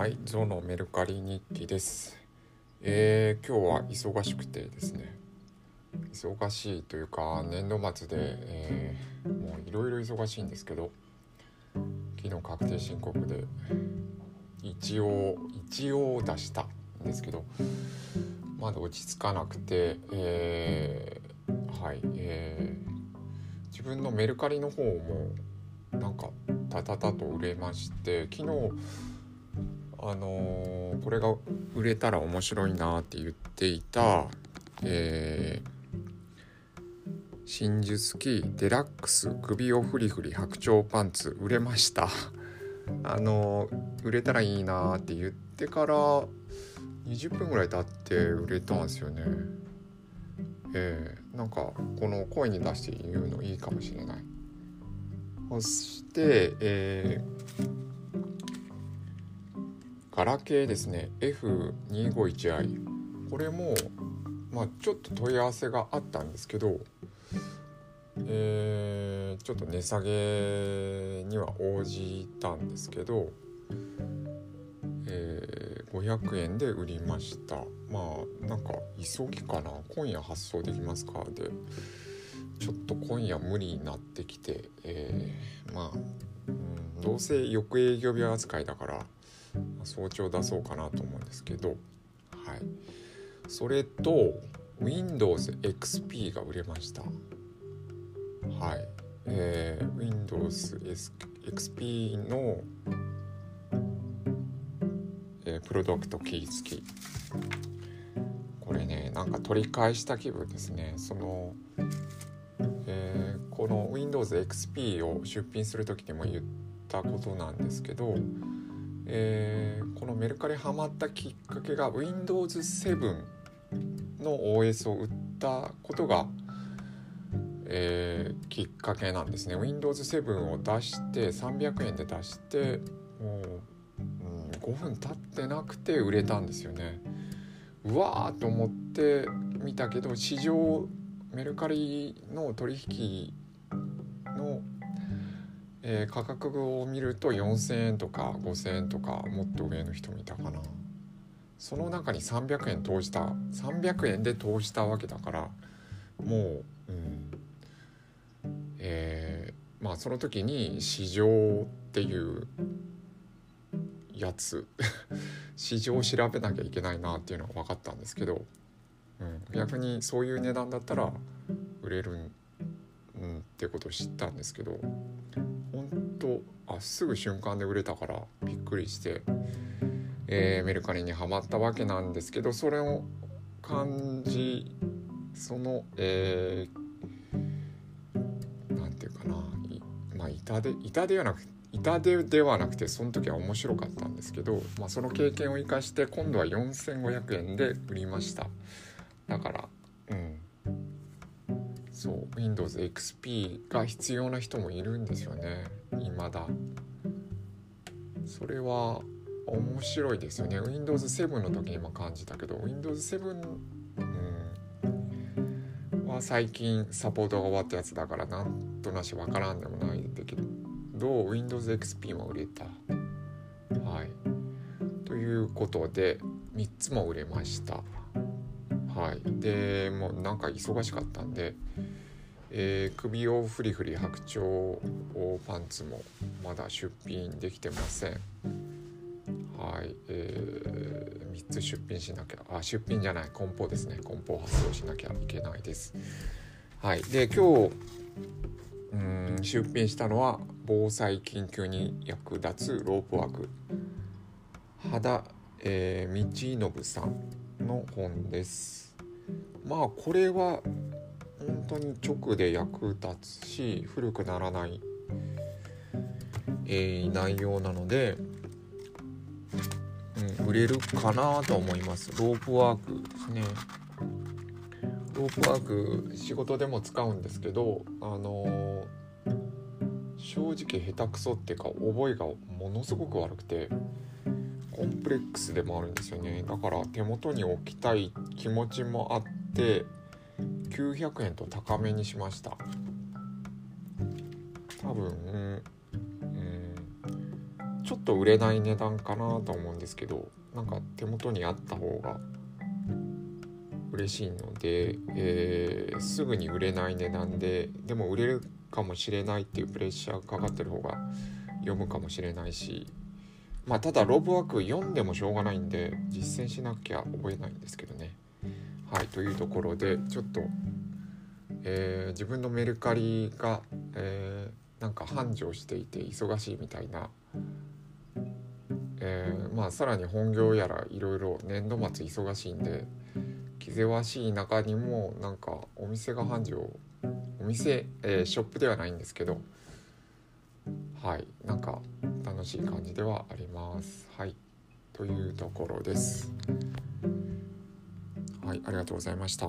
はい、ゾのメルカリ日記です。えー、今日は忙しくてですね、忙しいというか年度末で、えーもういろいろ忙しいんですけど、昨日確定申告で一応一応出したんですけど、まだ落ち着かなくて、えーはい、えー自分のメルカリの方もなんかタタタと売れまして昨日あのーこれが売れたら面白いなって言っていた、えー真術記デラックス首をフリフリ白鳥パンツ売れました。あのー売れたらいいなって言ってから20分ぐらい経って売れたんですよね。えーなんかこの声に出して言うのいいかもしれない。そして、えーガラケーですね。F251i これもまあちょっと問い合わせがあったんですけどえーちょっと値下げには応じたんですけど、えー500円で売りました。まあなんか急ぎかな。今夜発送できますか。でちょっと今夜無理になってきて、えーまあ、うん、どうせ翌営業日扱いだから早朝出そうかなと思うんですけどはい。それと Windows XP が売れました。はい。えー、Windows XP の、えープロダクトキー付きこれねなんか取り返した気分ですね。その、えーこの Windows XP を出品する時にも言ったことなんですけど、えーこのメルカリハマったきっかけが Windows 7の OS を売ったことが、えーきっかけなんですね。Windows 7を出して300円で出してもう、うん、5分経ってなくて売れたんですよね。うわーと思って見たけど市場メルカリの取引の、えー価格を見ると4,000円とか5,000円とかもっと上の人もいたかな。その中に300円投じた300円で投じたわけだからもう、うんえーまあその時に市場っていうやつ 市場を調べなきゃいけないなっていうのが分かったんですけど、うん、逆にそういう値段だったら売れるん、うん、ってことを知ったんですけど本当あすぐ瞬間で売れたからびっくりして、えーメルカリにはまったわけなんですけどそれを感じそのえーていうかなまあ痛で痛ではなく痛手ではなくてその時は面白かったんですけど、まあ、その経験を生かして今度は4500円で売りました。だからうん。そう Windows XP が必要な人もいるんですよね。未だ。それは面白いですよね。Windows 7の時にも感じたけど Windows 7、うん、は最近サポートが終わったやつだからなんとなしわからんでもないんだけど Windows XP も売れた。はい。ということで3つも売れました。はい。でもうなんか忙しかったんで、えー首をフリフリ白鳥をパンツもまだ出品できてません。はい、えー3つ出品しなきゃあ出品じゃない梱包ですね。梱包発送しなきゃいけないです。はい。で今日うん出品したのは防災緊急に役立つロープワーク。肌、えー、道信さんの本です。まあこれは本当に直で役立つし古くならない、えー内容なので、うん、売れるかなと思います。ロープワークですね。ロープワーク仕事でも使うんですけどあのー正直下手くそっていうか覚えがものすごく悪くてコンプレックスでもあるんですよね。だから手元に置きたい気持ちもあって900円と高めにしました多分、うん、ちょっと売れない値段かなと思うんですけどなんか手元にあった方が嬉しいので、えー、すぐに売れない値段ででも売れるかもしれないっていうプレッシャーかかってる方が読むかもしれないしまあただロブワーク読んでもしょうがないんで実践しなきゃ覚えないんですけどね。はいというところでちょっと、えー、自分のメルカリが、えー、なんか繁盛していて忙しいみたいな、えー、まあさらに本業やらいろいろ年度末忙しいんで気ぜわしい中にもなんかお店が繁盛お店、えー、ショップではないんですけどはいなんか楽しい感じではあります。はいというところです。はいありがとうございました。